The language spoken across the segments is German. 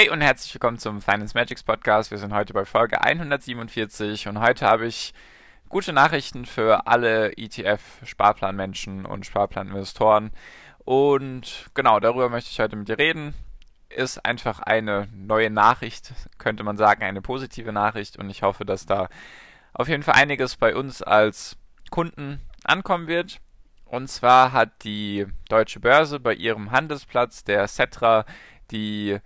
Hi und herzlich willkommen zum Finance Magics Podcast. Wir sind heute bei Folge 147 und heute habe ich gute Nachrichten für alle ETF-Sparplanmenschen und Sparplaninvestoren. Und genau darüber möchte ich heute mit dir reden. Ist einfach eine neue Nachricht, könnte man sagen, eine positive Nachricht und ich hoffe, dass da auf jeden Fall einiges bei uns als Kunden ankommen wird. Und zwar hat die Deutsche Börse bei ihrem Handelsplatz, der Cetra, die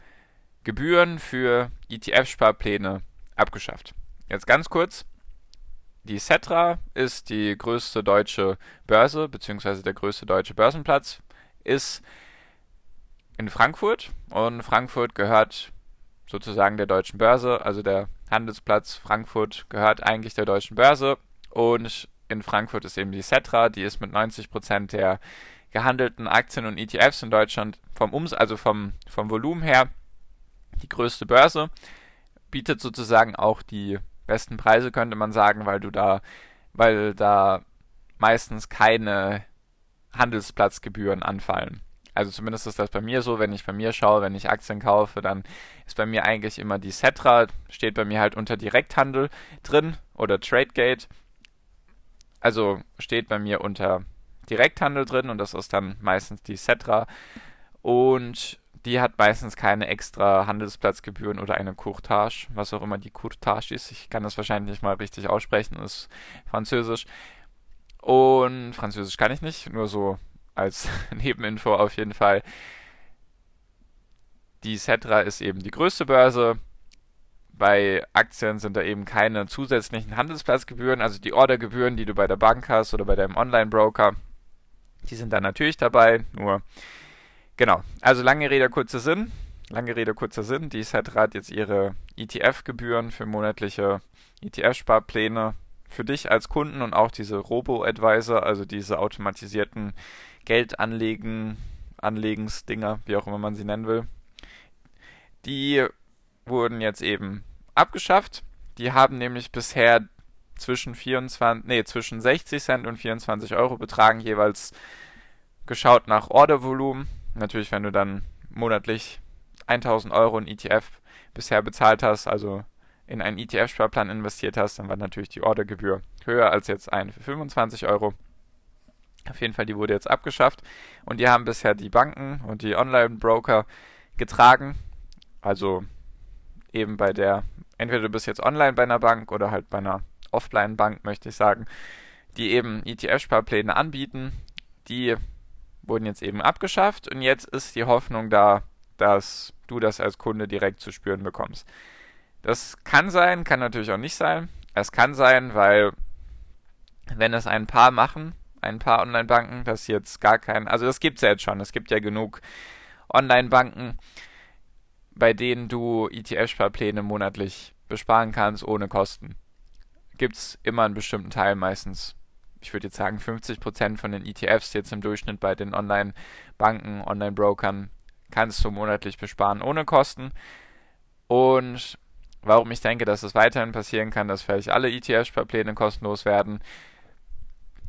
Gebühren für ETF-Sparpläne abgeschafft. Jetzt ganz kurz. Die Cetra ist die größte deutsche Börse, beziehungsweise der größte deutsche Börsenplatz, ist in Frankfurt und Frankfurt gehört sozusagen der deutschen Börse, also der Handelsplatz Frankfurt gehört eigentlich der deutschen Börse und in Frankfurt ist eben die Cetra, die ist mit 90% der gehandelten Aktien und ETFs in Deutschland vom Ums also vom, vom Volumen her die größte Börse, bietet sozusagen auch die besten Preise, könnte man sagen, weil du da, weil da meistens keine Handelsplatzgebühren anfallen. Also zumindest ist das bei mir so, wenn ich bei mir schaue, wenn ich Aktien kaufe, dann ist bei mir eigentlich immer die Cetra, steht bei mir halt unter Direkthandel drin oder Tradegate. Also steht bei mir unter Direkthandel drin und das ist dann meistens die Cetra. Und die hat meistens keine extra Handelsplatzgebühren oder eine Courtage, was auch immer die Courtage ist. Ich kann das wahrscheinlich nicht mal richtig aussprechen, ist Französisch. Und Französisch kann ich nicht, nur so als Nebeninfo auf jeden Fall. Die Cetra ist eben die größte Börse. Bei Aktien sind da eben keine zusätzlichen Handelsplatzgebühren, also die Ordergebühren, die du bei der Bank hast oder bei deinem Online-Broker. Die sind da natürlich dabei, nur Genau, also lange Rede, kurzer Sinn. Lange Rede, kurzer Sinn. Die Set hat jetzt ihre ETF-Gebühren für monatliche ETF-Sparpläne für dich als Kunden und auch diese Robo-Advisor, also diese automatisierten Geldanlegen, Anlegensdinger, wie auch immer man sie nennen will. Die wurden jetzt eben abgeschafft. Die haben nämlich bisher zwischen 24, nee, zwischen 60 Cent und 24 Euro betragen, jeweils geschaut nach Ordervolumen. Natürlich, wenn du dann monatlich 1000 Euro in ETF bisher bezahlt hast, also in einen ETF-Sparplan investiert hast, dann war natürlich die Ordergebühr höher als jetzt ein für 25 Euro. Auf jeden Fall, die wurde jetzt abgeschafft und die haben bisher die Banken und die Online-Broker getragen. Also eben bei der, entweder du bist jetzt online bei einer Bank oder halt bei einer Offline-Bank, möchte ich sagen, die eben ETF-Sparpläne anbieten. Die wurden jetzt eben abgeschafft und jetzt ist die Hoffnung da, dass du das als Kunde direkt zu spüren bekommst. Das kann sein, kann natürlich auch nicht sein. Es kann sein, weil wenn es ein paar machen, ein paar Online-Banken, das jetzt gar kein, also das gibt es ja jetzt schon, es gibt ja genug Online-Banken, bei denen du ETF-Sparpläne monatlich besparen kannst ohne Kosten. Gibt es immer einen bestimmten Teil, meistens ich würde jetzt sagen, 50% von den ETFs jetzt im Durchschnitt bei den Online-Banken, Online-Brokern kannst du monatlich besparen ohne Kosten. Und warum ich denke, dass es weiterhin passieren kann, dass vielleicht alle ETF-Sparpläne kostenlos werden,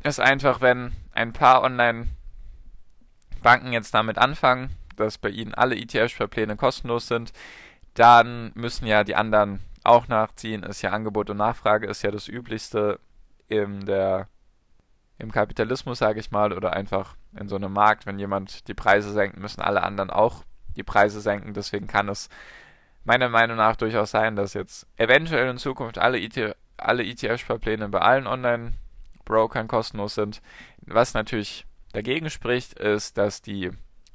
ist einfach, wenn ein paar Online-Banken jetzt damit anfangen, dass bei ihnen alle ETF-Sparpläne kostenlos sind, dann müssen ja die anderen auch nachziehen. Ist ja Angebot und Nachfrage, ist ja das Üblichste in der im Kapitalismus, sage ich mal, oder einfach in so einem Markt, wenn jemand die Preise senkt, müssen alle anderen auch die Preise senken. Deswegen kann es meiner Meinung nach durchaus sein, dass jetzt eventuell in Zukunft alle, ETF, alle ETF-Sparpläne bei allen Online-Brokern kostenlos sind. Was natürlich dagegen spricht, ist, dass die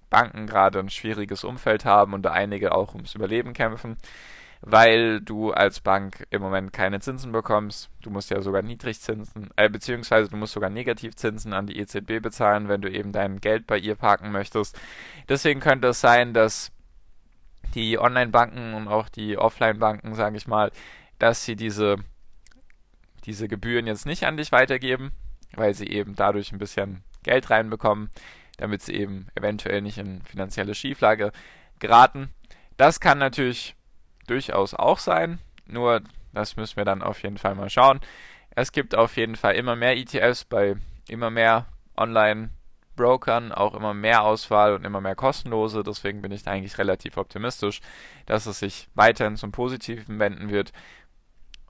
Banken gerade ein schwieriges Umfeld haben und da einige auch ums Überleben kämpfen weil du als Bank im Moment keine Zinsen bekommst. Du musst ja sogar Niedrigzinsen, äh, beziehungsweise du musst sogar Negativzinsen an die EZB bezahlen, wenn du eben dein Geld bei ihr parken möchtest. Deswegen könnte es sein, dass die Online-Banken und auch die Offline-Banken, sage ich mal, dass sie diese, diese Gebühren jetzt nicht an dich weitergeben, weil sie eben dadurch ein bisschen Geld reinbekommen, damit sie eben eventuell nicht in finanzielle Schieflage geraten. Das kann natürlich durchaus auch sein, nur das müssen wir dann auf jeden Fall mal schauen. Es gibt auf jeden Fall immer mehr ETFs bei immer mehr Online-Brokern, auch immer mehr Auswahl und immer mehr kostenlose. Deswegen bin ich eigentlich relativ optimistisch, dass es sich weiterhin zum Positiven wenden wird,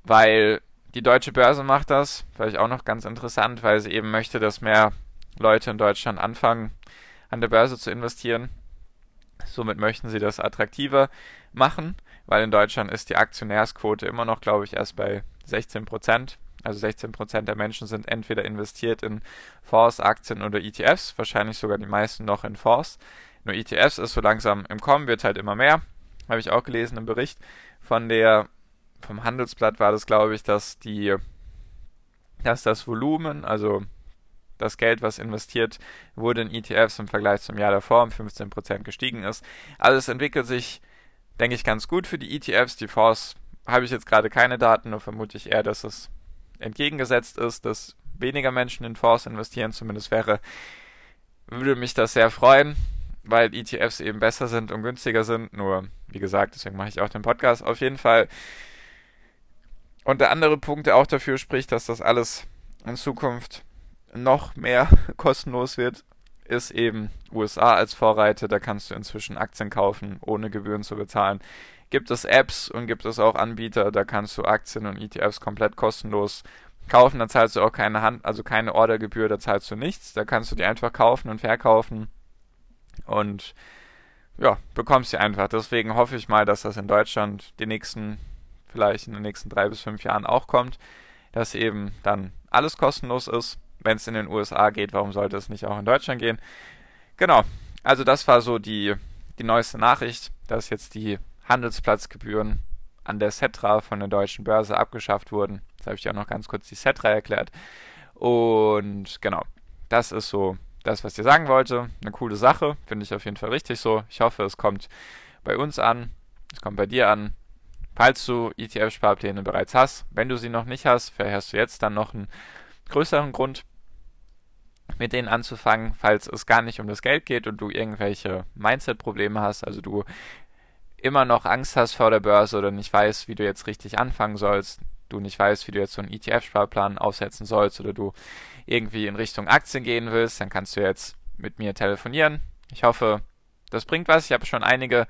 weil die deutsche Börse macht das, vielleicht auch noch ganz interessant, weil sie eben möchte, dass mehr Leute in Deutschland anfangen, an der Börse zu investieren. Somit möchten sie das attraktiver machen, weil in Deutschland ist die Aktionärsquote immer noch, glaube ich, erst bei 16 Prozent. Also 16 Prozent der Menschen sind entweder investiert in Fonds, Aktien oder ETFs, wahrscheinlich sogar die meisten noch in Fonds. Nur ETFs ist so langsam im Kommen, wird halt immer mehr. Habe ich auch gelesen im Bericht von der, vom Handelsblatt war das, glaube ich, dass die, dass das Volumen, also das Geld, was investiert wurde in ETFs im Vergleich zum Jahr davor um 15% gestiegen ist. Also es entwickelt sich, denke ich, ganz gut für die ETFs. Die Fonds habe ich jetzt gerade keine Daten, nur vermute ich eher, dass es entgegengesetzt ist, dass weniger Menschen in Fonds investieren. Zumindest wäre, würde mich das sehr freuen, weil ETFs eben besser sind und günstiger sind. Nur, wie gesagt, deswegen mache ich auch den Podcast. Auf jeden Fall. Und der andere Punkt, der auch dafür spricht, dass das alles in Zukunft noch mehr kostenlos wird, ist eben USA als Vorreiter. Da kannst du inzwischen Aktien kaufen, ohne Gebühren zu bezahlen. Gibt es Apps und gibt es auch Anbieter, da kannst du Aktien und ETFs komplett kostenlos kaufen. Da zahlst du auch keine Hand, also keine Ordergebühr, da zahlst du nichts. Da kannst du die einfach kaufen und verkaufen und ja, bekommst sie einfach. Deswegen hoffe ich mal, dass das in Deutschland die nächsten, vielleicht in den nächsten drei bis fünf Jahren auch kommt, dass eben dann alles kostenlos ist wenn es in den USA geht, warum sollte es nicht auch in Deutschland gehen? Genau, also das war so die, die neueste Nachricht, dass jetzt die Handelsplatzgebühren an der Setra von der deutschen Börse abgeschafft wurden. Jetzt habe ich auch noch ganz kurz die Setra erklärt. Und genau, das ist so das, was ich sagen wollte. Eine coole Sache, finde ich auf jeden Fall richtig so. Ich hoffe, es kommt bei uns an, es kommt bei dir an. Falls du ETF-Sparpläne bereits hast, wenn du sie noch nicht hast, vielleicht hast du jetzt dann noch einen größeren Grund, mit denen anzufangen, falls es gar nicht um das Geld geht und du irgendwelche Mindset-Probleme hast, also du immer noch Angst hast vor der Börse oder nicht weißt, wie du jetzt richtig anfangen sollst, du nicht weißt, wie du jetzt so einen ETF-Sparplan aufsetzen sollst oder du irgendwie in Richtung Aktien gehen willst, dann kannst du jetzt mit mir telefonieren. Ich hoffe, das bringt was. Ich habe schon einige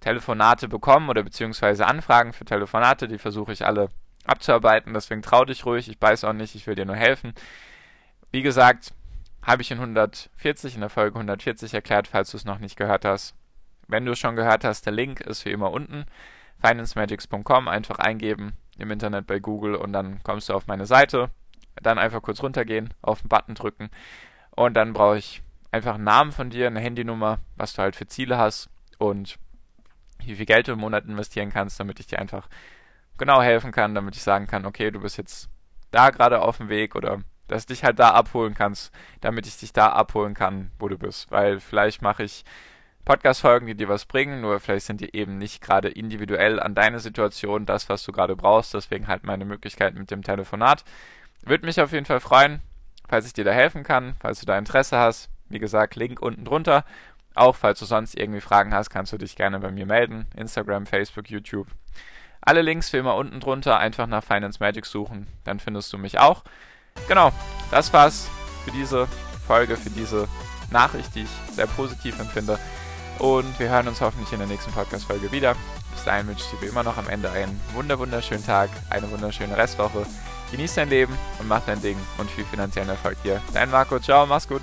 Telefonate bekommen oder beziehungsweise Anfragen für Telefonate, die versuche ich alle abzuarbeiten. Deswegen trau dich ruhig, ich weiß auch nicht, ich will dir nur helfen. Wie gesagt, habe ich in 140, in der Folge 140 erklärt, falls du es noch nicht gehört hast. Wenn du es schon gehört hast, der Link ist wie immer unten. financemagics.com einfach eingeben im Internet bei Google und dann kommst du auf meine Seite. Dann einfach kurz runtergehen, auf den Button drücken und dann brauche ich einfach einen Namen von dir, eine Handynummer, was du halt für Ziele hast und wie viel Geld du im Monat investieren kannst, damit ich dir einfach genau helfen kann, damit ich sagen kann, okay, du bist jetzt da gerade auf dem Weg oder dass du dich halt da abholen kannst, damit ich dich da abholen kann, wo du bist. Weil vielleicht mache ich Podcast-Folgen, die dir was bringen, nur vielleicht sind die eben nicht gerade individuell an deine Situation das, was du gerade brauchst. Deswegen halt meine Möglichkeit mit dem Telefonat. Würde mich auf jeden Fall freuen, falls ich dir da helfen kann, falls du da Interesse hast. Wie gesagt, Link unten drunter. Auch falls du sonst irgendwie Fragen hast, kannst du dich gerne bei mir melden. Instagram, Facebook, YouTube. Alle Links wie immer unten drunter. Einfach nach Finance Magic suchen, dann findest du mich auch. Genau, das war's für diese Folge, für diese Nachricht, die ich sehr positiv empfinde. Und wir hören uns hoffentlich in der nächsten Podcast-Folge wieder. Bis dahin wünsche ich dir wie immer noch am Ende einen wunder wunderschönen Tag, eine wunderschöne Restwoche. Genieß dein Leben und mach dein Ding und viel finanziellen Erfolg dir. Dein Marco, ciao, mach's gut.